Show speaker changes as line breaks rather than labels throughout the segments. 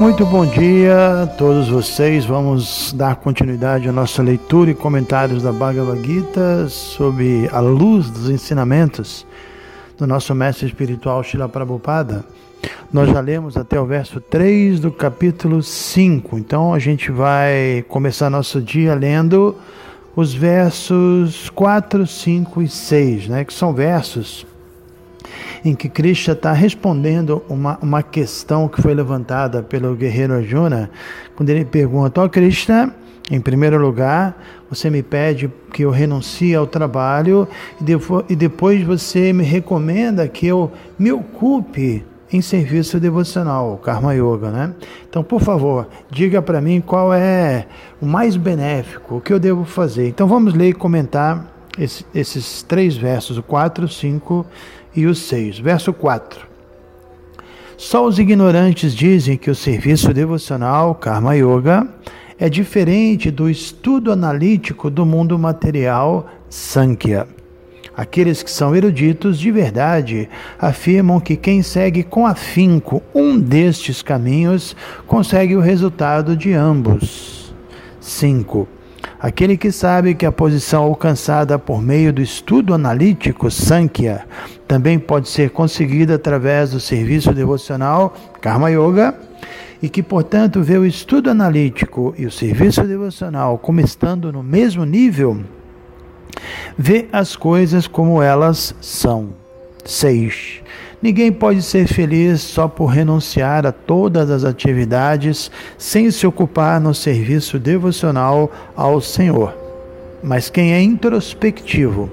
Muito bom dia a todos vocês. Vamos dar continuidade à nossa leitura e comentários da Bhagavad Gita sob a luz dos ensinamentos do nosso mestre espiritual Srila Prabhupada. Nós já lemos até o verso 3 do capítulo 5. Então a gente vai começar nosso dia lendo os versos 4, 5 e 6, né, que são versos em que Krishna está respondendo uma, uma questão que foi levantada pelo guerreiro Arjuna, quando ele pergunta: Ó oh, Krishna, em primeiro lugar, você me pede que eu renuncie ao trabalho e depois você me recomenda que eu me ocupe em serviço devocional, Karma Yoga, né? Então, por favor, diga para mim qual é o mais benéfico, o que eu devo fazer. Então, vamos ler e comentar esse, esses três versos, o 4, 5 e o 6. Verso 4. Só os ignorantes dizem que o serviço devocional, Karma Yoga, é diferente do estudo analítico do mundo material, Sankhya. Aqueles que são eruditos de verdade afirmam que quem segue com afinco um destes caminhos consegue o resultado de ambos. 5. Aquele que sabe que a posição alcançada por meio do estudo analítico Sankhya também pode ser conseguida através do serviço devocional Karma Yoga e que, portanto, vê o estudo analítico e o serviço devocional como estando no mesmo nível, vê as coisas como elas são. 6. Ninguém pode ser feliz só por renunciar a todas as atividades sem se ocupar no serviço devocional ao Senhor. Mas quem é introspectivo,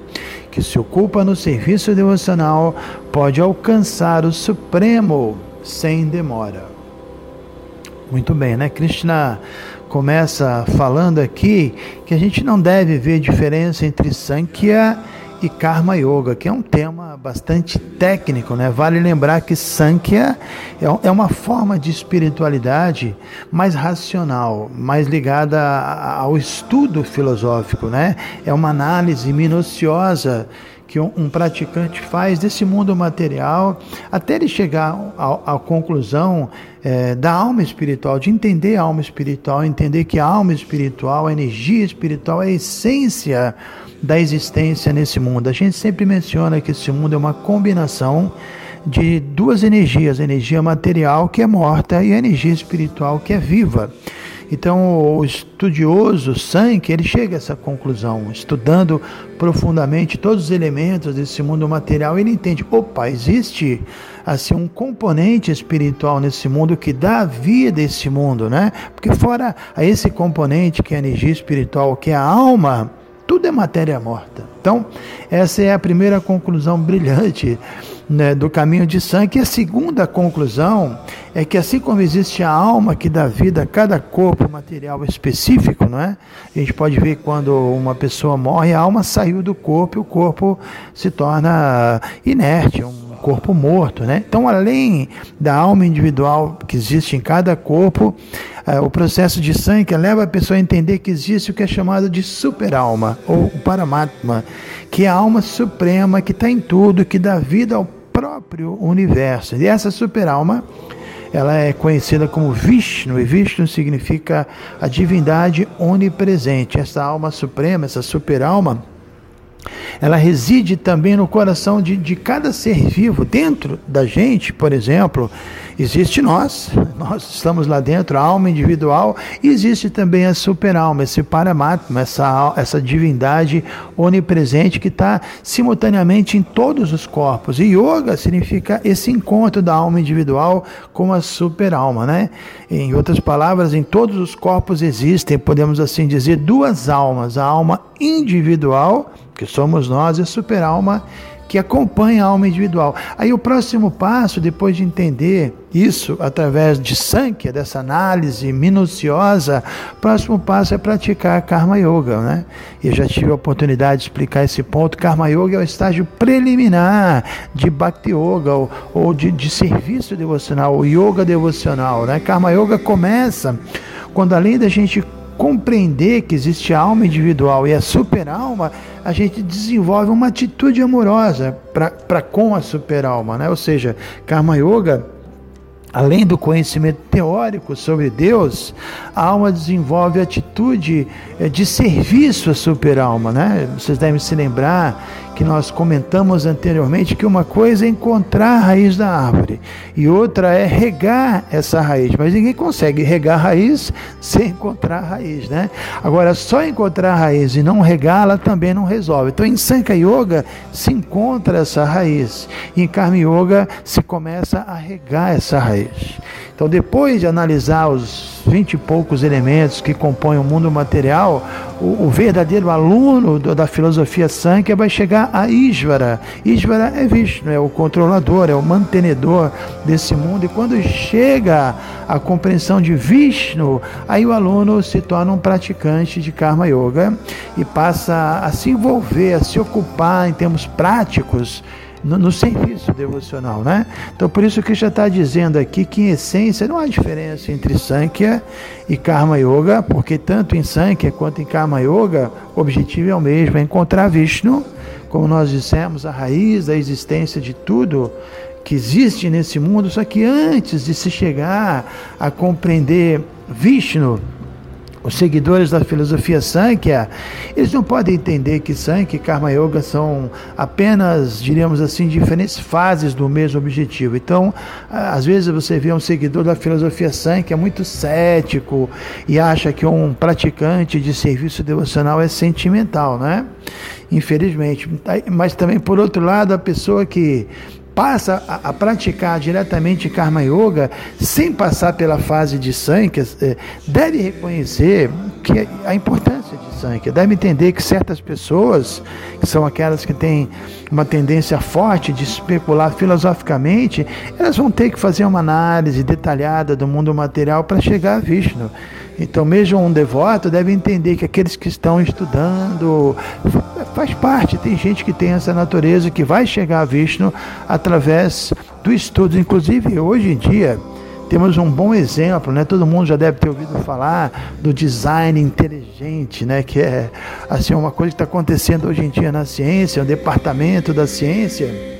que se ocupa no serviço devocional, pode alcançar o Supremo sem demora. Muito bem, né? Krishna começa falando aqui que a gente não deve ver diferença entre Sankhya e Karma Yoga, que é um tema bastante técnico, né? Vale lembrar que Sankhya é, é uma forma de espiritualidade mais racional, mais ligada ao estudo filosófico, né? É uma análise minuciosa que um, um, praticante faz desse mundo material até ele chegar à conclusão é, da alma espiritual, de entender a alma espiritual, entender que a alma espiritual, a energia espiritual é a essência da existência nesse mundo. A gente sempre menciona que esse mundo é uma combinação de duas energias, a energia material que é morta e a energia espiritual que é viva. Então, o estudioso Sank, ele chega a essa conclusão, estudando profundamente todos os elementos desse mundo material, ele entende, opa, existe assim um componente espiritual nesse mundo que dá vida a esse mundo, né? Porque fora esse componente que é a energia espiritual, que é a alma, tudo é matéria morta. Então, essa é a primeira conclusão brilhante né, do caminho de sangue. E a segunda conclusão é que, assim como existe a alma que dá vida a cada corpo material específico, não é? a gente pode ver quando uma pessoa morre, a alma saiu do corpo e o corpo se torna inerte, um corpo morto, né? Então, além da alma individual que existe em cada corpo, uh, o processo de sangue leva a pessoa a entender que existe o que é chamado de super-alma, ou Paramatma, que é a alma suprema que está em tudo, que dá vida ao próprio universo. E essa super-alma ela é conhecida como Vishnu, e Vishnu significa a divindade onipresente. Essa alma suprema, essa super-alma, ela reside também no coração de, de cada ser vivo. Dentro da gente, por exemplo, existe nós, nós estamos lá dentro, a alma individual, e existe também a superalma, esse paramatma, essa, essa divindade onipresente que está simultaneamente em todos os corpos. E yoga significa esse encontro da alma individual com a superalma, né? Em outras palavras, em todos os corpos existem, podemos assim dizer, duas almas: a alma individual que somos nós, e a superalma, que acompanha a alma individual. Aí o próximo passo, depois de entender isso através de Sankhya, dessa análise minuciosa, o próximo passo é praticar Karma Yoga, né? Eu já tive a oportunidade de explicar esse ponto. Karma Yoga é o estágio preliminar de Bhakti Yoga ou, ou de, de serviço devocional, o Yoga devocional, né? Karma Yoga começa quando além da gente compreender que existe a alma individual e a super-alma, a gente desenvolve uma atitude amorosa para com a super-alma, né? Ou seja, Karma Yoga Além do conhecimento teórico sobre Deus, a alma desenvolve atitude eh, de serviço à super-alma. Né? Vocês devem se lembrar que nós comentamos anteriormente que uma coisa é encontrar a raiz da árvore e outra é regar essa raiz, mas ninguém consegue regar a raiz sem encontrar a raiz, né? Agora, só encontrar a raiz e não regá-la também não resolve. Então, em Sankhya Yoga se encontra essa raiz, e em Karma Yoga se começa a regar essa raiz. Então, depois de analisar os vinte e poucos elementos que compõem o mundo material, o, o verdadeiro aluno do, da filosofia Sankhya vai chegar a Ishvara. Ishvara é Vishnu, é o controlador, é o mantenedor desse mundo. E quando chega a compreensão de Vishnu, aí o aluno se torna um praticante de Karma Yoga e passa a se envolver, a se ocupar em termos práticos no, no, serviço devocional, né? Então, por isso que já está dizendo aqui que, em essência, não há diferença entre Sankhya e Karma Yoga, porque tanto em Sankhya quanto em Karma Yoga, o objetivo é o mesmo, é encontrar Vishnu, como nós dissemos, a raiz da existência de tudo que existe nesse mundo, só que antes de se chegar a compreender Vishnu, os seguidores da filosofia Sankhya, eles não podem entender que Sankhya e Karma Yoga são apenas, diríamos assim, diferentes fases do mesmo objetivo. Então, às vezes você vê um seguidor da filosofia Sankhya muito cético e acha que um praticante de serviço devocional é sentimental, né? Infelizmente. Mas também, por outro lado, a pessoa que passa a, a, praticar diretamente Karma Yoga, sem passar pela fase de Sankhya, é, deve reconhecer que a importância de Sankhya, deve entender que certas pessoas, que são aquelas que têm uma tendência forte de especular filosoficamente, elas vão ter que fazer uma análise detalhada do mundo material para chegar a Vishnu. Então, mesmo um devoto deve entender que aqueles que estão estudando faz parte. Tem gente que tem essa natureza que vai chegar a Vishnu através do estudo. Inclusive, hoje em dia, temos um bom exemplo, né? Todo mundo já deve ter ouvido falar do design inteligente, né? Que é assim uma coisa que está acontecendo hoje em dia na ciência, um departamento da ciência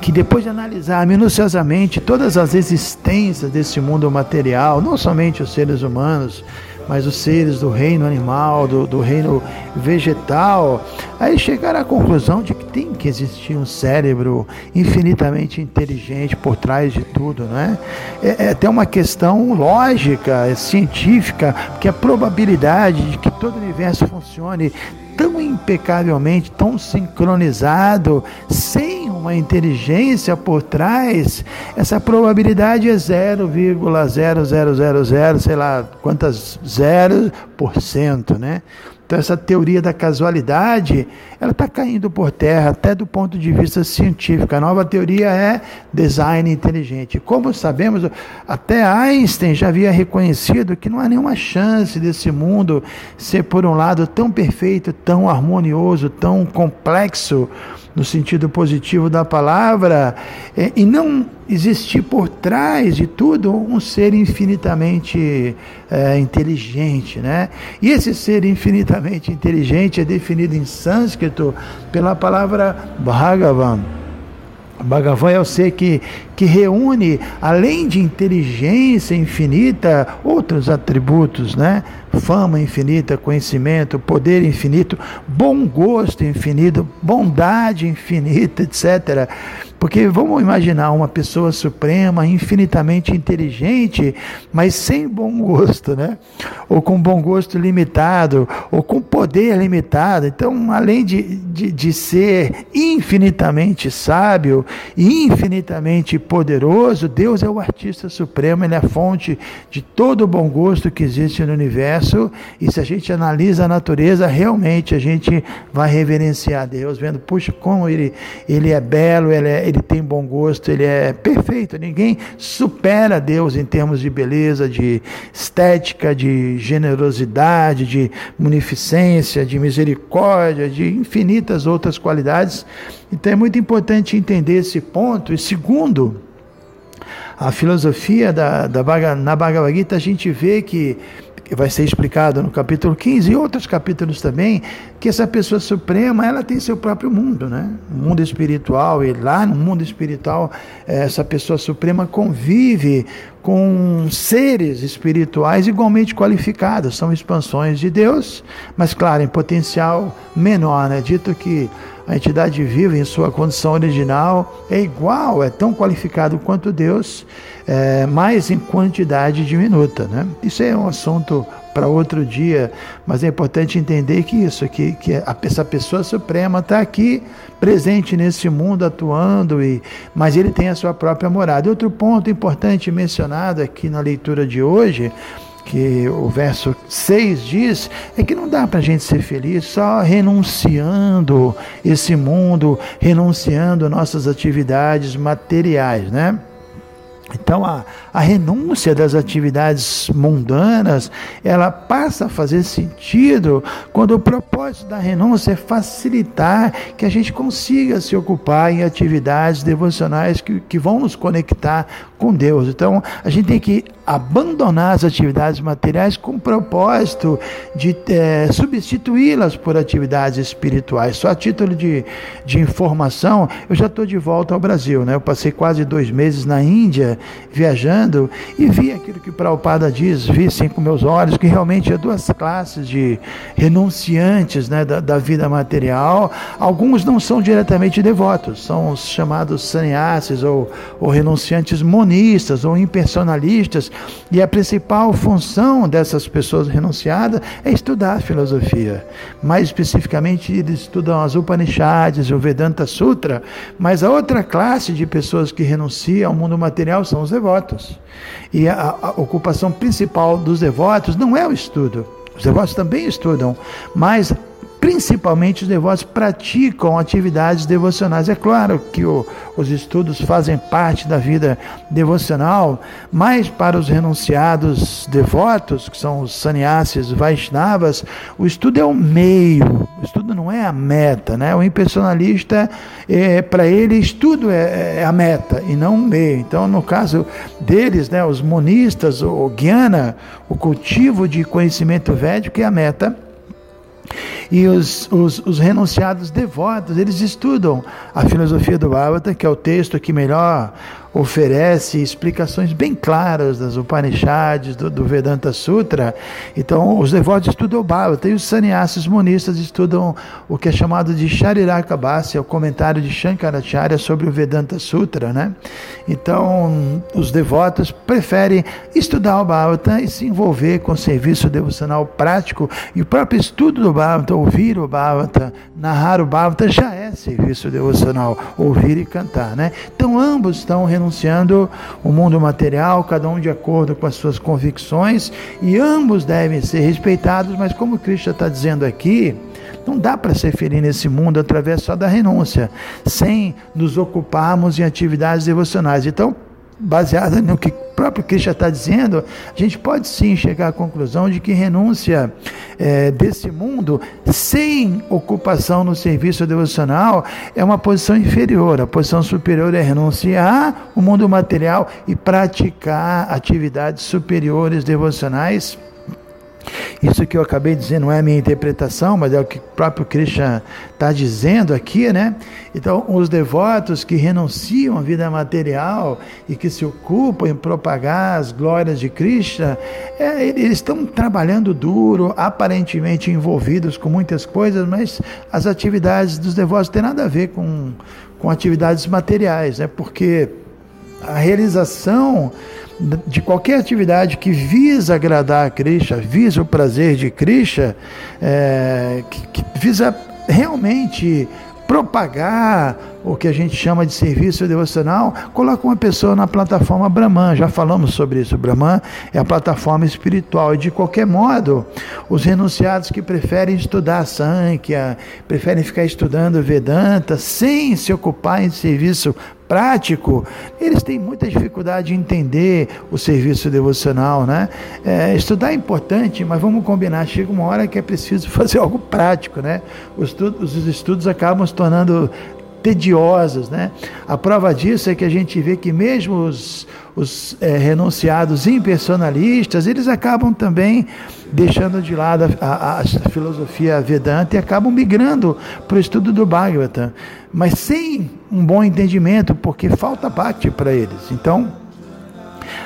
que depois de analisar minuciosamente todas as existências desse mundo material, não somente os seres humanos, mas os seres do reino animal, do, do reino vegetal, aí chegaram à conclusão de que tem que existir um cérebro infinitamente inteligente por trás de tudo, né? É, é até uma questão lógica, é científica, que a probabilidade de que todo o universo funcione tão impecavelmente, tão sincronizado, sem uma inteligência por trás, essa probabilidade é 0,0000, sei lá quantas zeros por cento, né? Então essa teoria da casualidade, ela está caindo por terra até do ponto de vista científico. A nova teoria é design inteligente. Como sabemos, até Einstein já havia reconhecido que não há nenhuma chance desse mundo ser por um lado tão perfeito, tão harmonioso, tão complexo no sentido positivo da palavra, é, e não existir por trás de tudo um ser infinitamente é, inteligente, né? E esse ser infinitamente inteligente é definido em sânscrito pela palavra Bhagavan. Bhagavan é o ser que, que reúne, além de inteligência infinita, outros atributos, né? Fama infinita, conhecimento, poder infinito, bom gosto infinito, bondade infinita, etc. Porque vamos imaginar uma pessoa suprema, infinitamente inteligente, mas sem bom gosto, né? Ou com bom gosto limitado, ou com poder limitado. Então, além de, de, de ser infinitamente sábio e infinitamente poderoso, Deus é o artista supremo, ele é a fonte de todo o bom gosto que existe no universo e se a gente analisa a natureza, realmente a gente vai reverenciar Deus, vendo, puxa, como ele, ele é belo, ele, é, ele tem bom gosto, ele é perfeito. Ninguém supera Deus em termos de beleza, de estética, de generosidade, de munificência, de misericórdia, de infinitas outras qualidades. Então é muito importante entender esse ponto. E segundo, a filosofia da, da, na Bhagavad Gita, a gente vê que vai ser explicado no capítulo 15 e outros capítulos também, que essa pessoa suprema, ela tem seu próprio mundo, né? O mundo espiritual, e lá no mundo espiritual, essa pessoa suprema convive com seres espirituais igualmente qualificados, são expansões de Deus, mas claro, em potencial menor, né? Dito que a entidade viva em sua condição original é igual, é tão qualificado quanto Deus, é, mas em quantidade diminuta. Né? Isso é um assunto para outro dia, mas é importante entender que isso, que, que essa pessoa suprema está aqui presente nesse mundo atuando, e, mas ele tem a sua própria morada. Outro ponto importante mencionado aqui na leitura de hoje que o verso 6 diz é que não dá para a gente ser feliz só renunciando esse mundo, renunciando nossas atividades materiais, né? Então a, a renúncia das atividades mundanas, ela passa a fazer sentido quando o propósito da renúncia é facilitar que a gente consiga se ocupar em atividades devocionais que, que vão nos conectar com Deus. Então a gente tem que abandonar as atividades materiais com o propósito de é, substituí-las por atividades espirituais. Só a título de, de informação, eu já estou de volta ao Brasil, né? Eu passei quase dois meses na Índia viajando e vi aquilo que Prabhupada diz, vi sim com meus olhos, que realmente há duas classes de renunciantes né, da, da vida material. Alguns não são diretamente devotos, são os chamados sannyasis ou, ou renunciantes monistas ou impersonalistas e a principal função dessas pessoas renunciadas é estudar filosofia. Mais especificamente, eles estudam as Upanishads, o Vedanta Sutra, mas a outra classe de pessoas que renunciam ao mundo material são os devotos. E a, a ocupação principal dos devotos não é o estudo. Os devotos também estudam, mas principalmente os devotos praticam atividades devocionais. É claro que o, os estudos fazem parte da vida devocional, mas para os renunciados devotos, que são os sannyasis, Vaishnavas, o estudo é o meio, o estudo não é a meta. Né? O impersonalista, é, para ele, estudo é, é, a meta e não o meio. Então, no caso deles, né, os monistas, o Gyana, o cultivo de conhecimento védico é a meta e os, os, os, renunciados devotos, eles estudam a filosofia do Bhagavata, que é o texto que melhor oferece explicações bem claras das Upanishads, do, do Vedanta Sutra. Então, os devotos estudam o Bhagavata e os sannyasis monistas estudam o que é chamado de Shariraka-bhasya, o comentário de Shankaracharya sobre o Vedanta Sutra. Né? Então, os devotos preferem estudar o Bhagavata e se envolver com o serviço devocional prático e o próprio estudo do Bhagavata, ouvir o Bhagavata, narrar o Bhagavata já é serviço devocional, ouvir e cantar. Né? Então, ambos estão renunciando o mundo material, cada um de acordo com as suas convicções, e ambos devem ser respeitados, mas como Cristo está dizendo aqui, não dá para ser feliz nesse mundo através só da renúncia, sem nos ocuparmos em atividades devocionais. Então, baseada no que o próprio Cristo está dizendo, a gente pode sim chegar à conclusão de que renúncia é, desse mundo sem ocupação no serviço devocional é uma posição inferior. A posição superior é renunciar o mundo material e praticar atividades superiores devocionais isso que eu acabei de dizer não é a minha interpretação, mas é o que o próprio Krishna está dizendo aqui, né? Então, os devotos que renunciam à vida material e que se ocupam em propagar as glórias de Krishna, é, eles estão trabalhando duro, aparentemente envolvidos com muitas coisas, mas as atividades dos devotos têm nada a ver com, com atividades materiais, né? Porque a realização de qualquer atividade que visa agradar a Krishna, visa o prazer de Krishna, é, que, que visa realmente propagar o que a gente chama de serviço devocional, coloca uma pessoa na plataforma Brahman. Já falamos sobre isso. O Brahman é a plataforma espiritual. E de qualquer modo, os renunciados que preferem estudar Sankhya, preferem ficar estudando Vedanta, sem se ocupar em serviço prático, eles têm muita dificuldade de entender o serviço devocional, né? É, estudar é importante, mas vamos combinar, chega uma hora que é preciso fazer algo prático, né? Os, os estudos acabam se tornando tediosos, né? A prova disso é que a gente vê que mesmo os, os é, renunciados impersonalistas, eles acabam também deixando de lado a, a, a filosofia Vedanta e acabam migrando para o estudo do Bhagavatam, mas sem um bom entendimento, porque falta parte para eles. Então,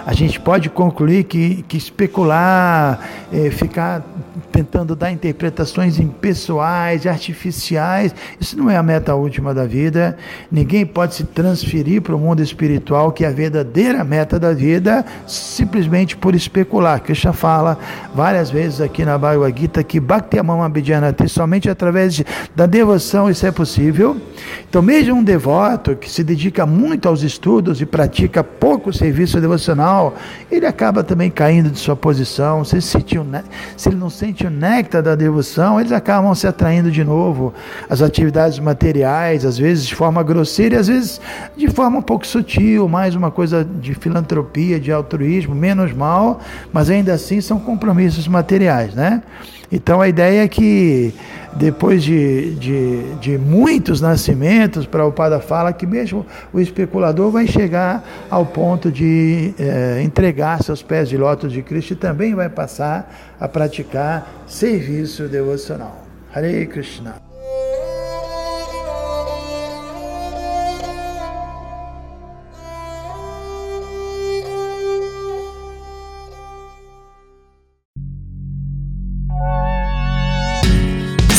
a gente pode concluir que, que especular, é, ficar tentando dar interpretações impessoais, artificiais, isso não é a meta última da vida. Ninguém pode se transferir para o mundo espiritual, que é a verdadeira meta da vida, simplesmente por especular. Krishna fala várias vezes aqui na Bhagavad Gita que Bhakti Amama Abhidjanati, somente através de, da devoção isso é possível. Então, mesmo um devoto que se dedica muito aos estudos e pratica pouco serviço devocional, ele acaba também caindo de sua posição. Se, sentiu, se ele não sente o néctar da devoção, eles acabam se atraindo de novo às atividades materiais, às vezes de forma grosseira, e às vezes de forma um pouco sutil, mais uma coisa de filantropia, de altruísmo, menos mal, mas ainda assim são compromissos materiais, né? Então a ideia é que depois de, de, de muitos nascimentos, Prabhupada fala que mesmo o especulador vai chegar ao ponto de é, entregar seus pés de lótus de Cristo e também vai passar a praticar serviço devocional. Hare Krishna.